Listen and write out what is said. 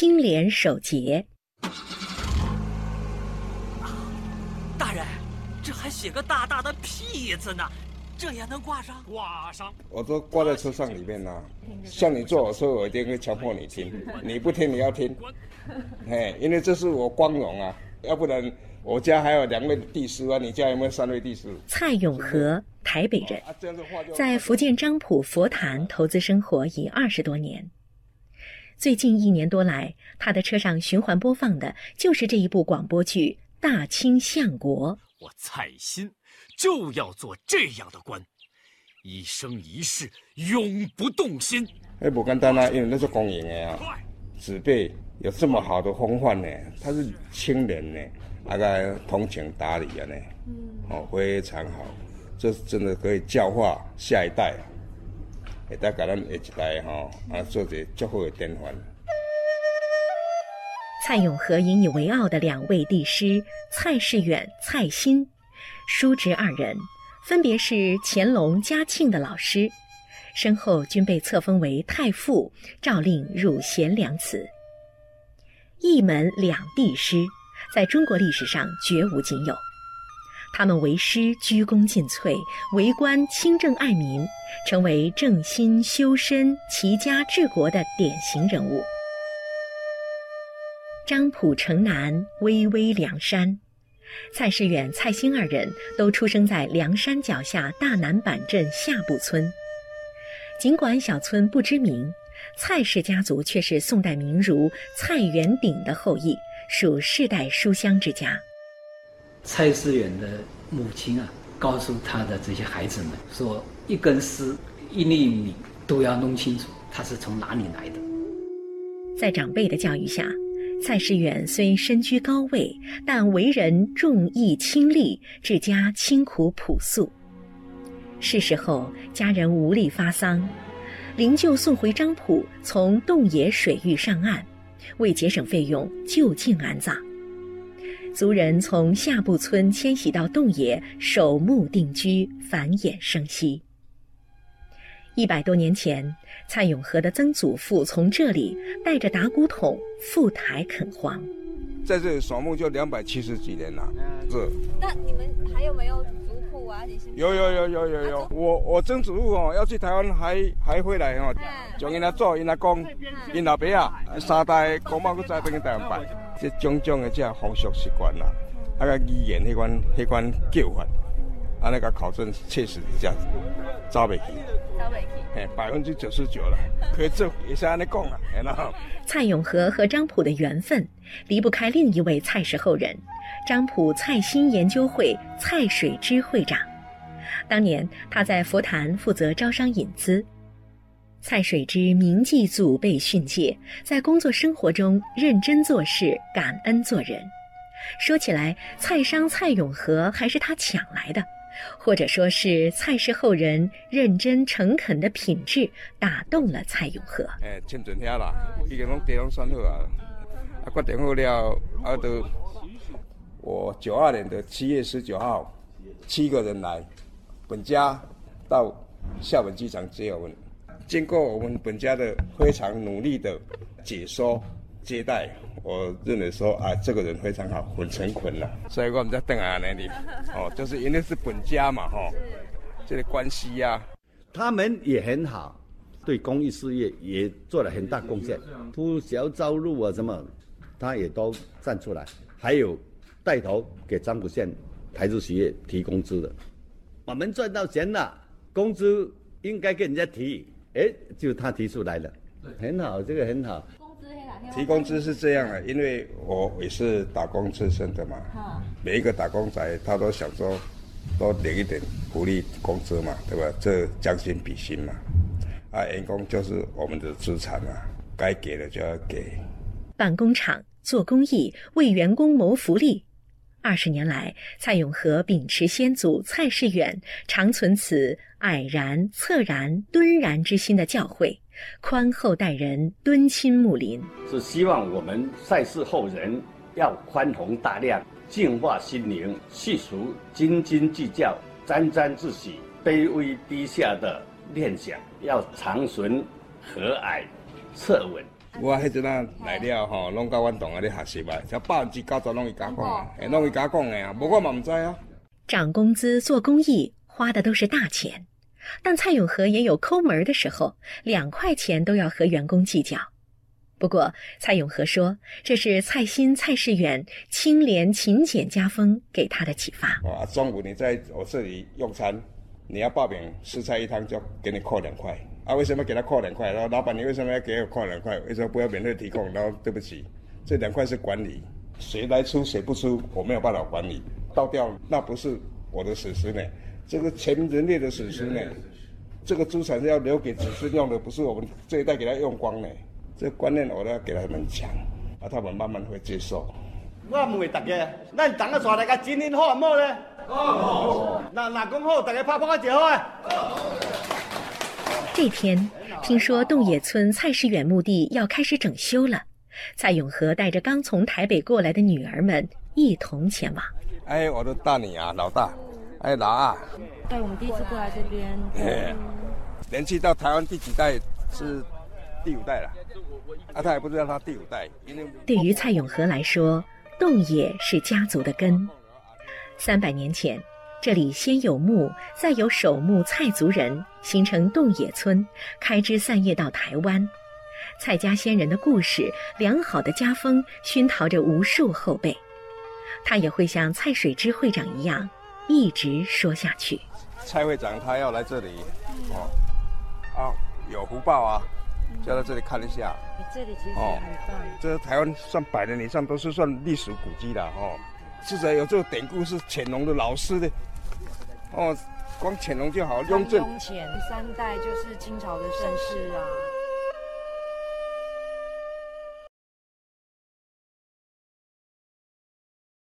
青莲守节。大人，这还写个大大的屁字呢，这也能挂上？挂上。我都挂在车上里面呢。像你坐我车，我一定会强迫你听，你不听你要听。哎，因为这是我光荣啊，要不然我家还有两位弟师啊，你家有没有三位弟师？蔡永和，台北人，在福建漳浦佛坛投资生活已二十多年。最近一年多来，他的车上循环播放的就是这一部广播剧《大清相国》。我蔡新就要做这样的官，一生一世永不动心。哎，不简单啊，因为那是公营的啊，子辈有这么好的风范呢，他是清廉呢，大概通情达理啊呢，哦，非常好，这真的可以教化下一代。会得给咱下一代哈啊做个足好的典范。蔡永和引以为傲的两位帝师蔡世远、蔡新，叔侄二人，分别是乾隆、嘉庆的老师，身后均被册封为太傅，诏令入贤良祠。一门两帝师，在中国历史上绝无仅有。他们为师鞠躬尽瘁，为官清正爱民，成为正心修身、齐家治国的典型人物。漳浦城南巍巍梁山，蔡世远、蔡兴二人都出生在梁山脚下大南板镇下埠村。尽管小村不知名，蔡氏家族却是宋代名儒蔡元鼎的后裔，属世代书香之家。蔡世远的母亲啊，告诉他的这些孩子们说：“一根丝、一粒米都要弄清楚，它是从哪里来的。”在长辈的教育下，蔡世远虽身居高位，但为人重义轻利，治家清苦朴素。逝世后，家人无力发丧，灵柩送回漳浦，从洞爷水域上岸，为节省费用，就近安葬。族人从下埠村迁徙到洞野，守墓定居，繁衍生息。一百多年前，蔡永和的曾祖父从这里带着打谷桶赴台垦荒，在这里守墓就两百七十几年了。是。那你们还有没有族谱啊？有有有有有有。我我曾祖父哦，要去台湾还还回来哦，从因他做因那讲，因老爸啊，三代公妈都在等于台湾拜。这种种的这风俗习惯啦，啊个语言迄款迄款叫法，啊那个考证确实是这样子，招不起，招不起，嘿，百分之九十九了，可以做也是安尼讲啊，然后。蔡永和和张普的缘分离不开另一位蔡氏后人，张普蔡新研究会蔡水之会长。当年他在佛坛负责招商引资。蔡水之铭记祖辈训诫，在工作生活中认真做事，感恩做人。说起来，蔡商蔡永和还是他抢来的，或者说是蔡氏后人认真诚恳的品质打动了蔡永和。哎，签准下了，已经拢地方算好啊，啊决定好了，啊都我九二年的七月十九号，七个人来本家到厦门机场接我们。经过我们本家的非常努力的解说接待，我认为说啊，这个人非常好，很诚恳了。所以我们在等啊那里，哦，就是因为是本家嘛，哈，这个关系呀，他们也很好，对公益事业也做了很大贡献，铺销招路啊什么，他也都站出来，还有带头给漳浦县台资企业提工资的。我们赚到钱了，工资应该给人家提。哎，就他提出来了，很好，这个很好。提工资是这样的，因为我也是打工出身的嘛。每一个打工仔他都想说，多领一点福利工资嘛，对吧？这将心比心嘛。啊，员工就是我们的资产嘛，该给的就要给。办工厂、做公益、为员工谋福利。二十年来，蔡永和秉持先祖蔡世远常存此蔼然、恻然、敦然之心的教诲，宽厚待人，敦亲睦邻。是希望我们蔡氏后人要宽宏大量，净化心灵，去除斤斤计较、沾沾自喜、卑微低下的念想，要长存和蔼、侧稳、我迄阵啊来了吼，拢甲阮同学咧学习啊，才百分之九十拢伊家讲啊，哎，拢伊家讲的啊，无我嘛毋知啊。涨工资做公益花的都是大钱，但蔡永和也有抠门的时候，两块钱都要和员工计较。不过蔡永和说，这是蔡新、蔡世远清廉勤俭家风给他的启发。啊，中午你在我这里用餐，你要报名四菜一汤，就给你扣两块。啊，为什么给他扣两块？然后老板，你为什么要给我扣两块？为什么不要免费提供？然后对不起，这两块是管理，谁来出谁不出，我没有办法管理。倒掉那不是我的损失呢，这个全人类的损失呢。这个资产是要留给子孙用的，不是我们这一代给他用光呢。这个观念我都要给他们讲，啊，他们慢慢会接受。我问大家，咱党个带来个经营好唔好呢？好。那那讲好，大家拍拍就好啊。这天，听说洞野村蔡世远墓地要开始整修了，蔡永和带着刚从台北过来的女儿们一同前往。哎，我的大女啊，老大，哎，老二。对，我们第一次过来这边。连续到台湾第几代是？第五代了，啊，他也不知道他第五代。对于蔡永和来说，洞野是家族的根。三百年前，这里先有墓，再有守墓蔡族人，形成洞野村，开枝散叶到台湾。蔡家先人的故事，良好的家风熏陶着无数后辈。他也会像蔡水之会长一样，一直说下去。蔡会长他要来这里，哦，啊，有福报啊。就到这里看一下，这里其实很棒。这台湾算百年以上都是算历史古迹的哦。至少有这个典故是乾隆的老师的哦，光乾隆就好。雍正乾三代就是清朝的盛世啊。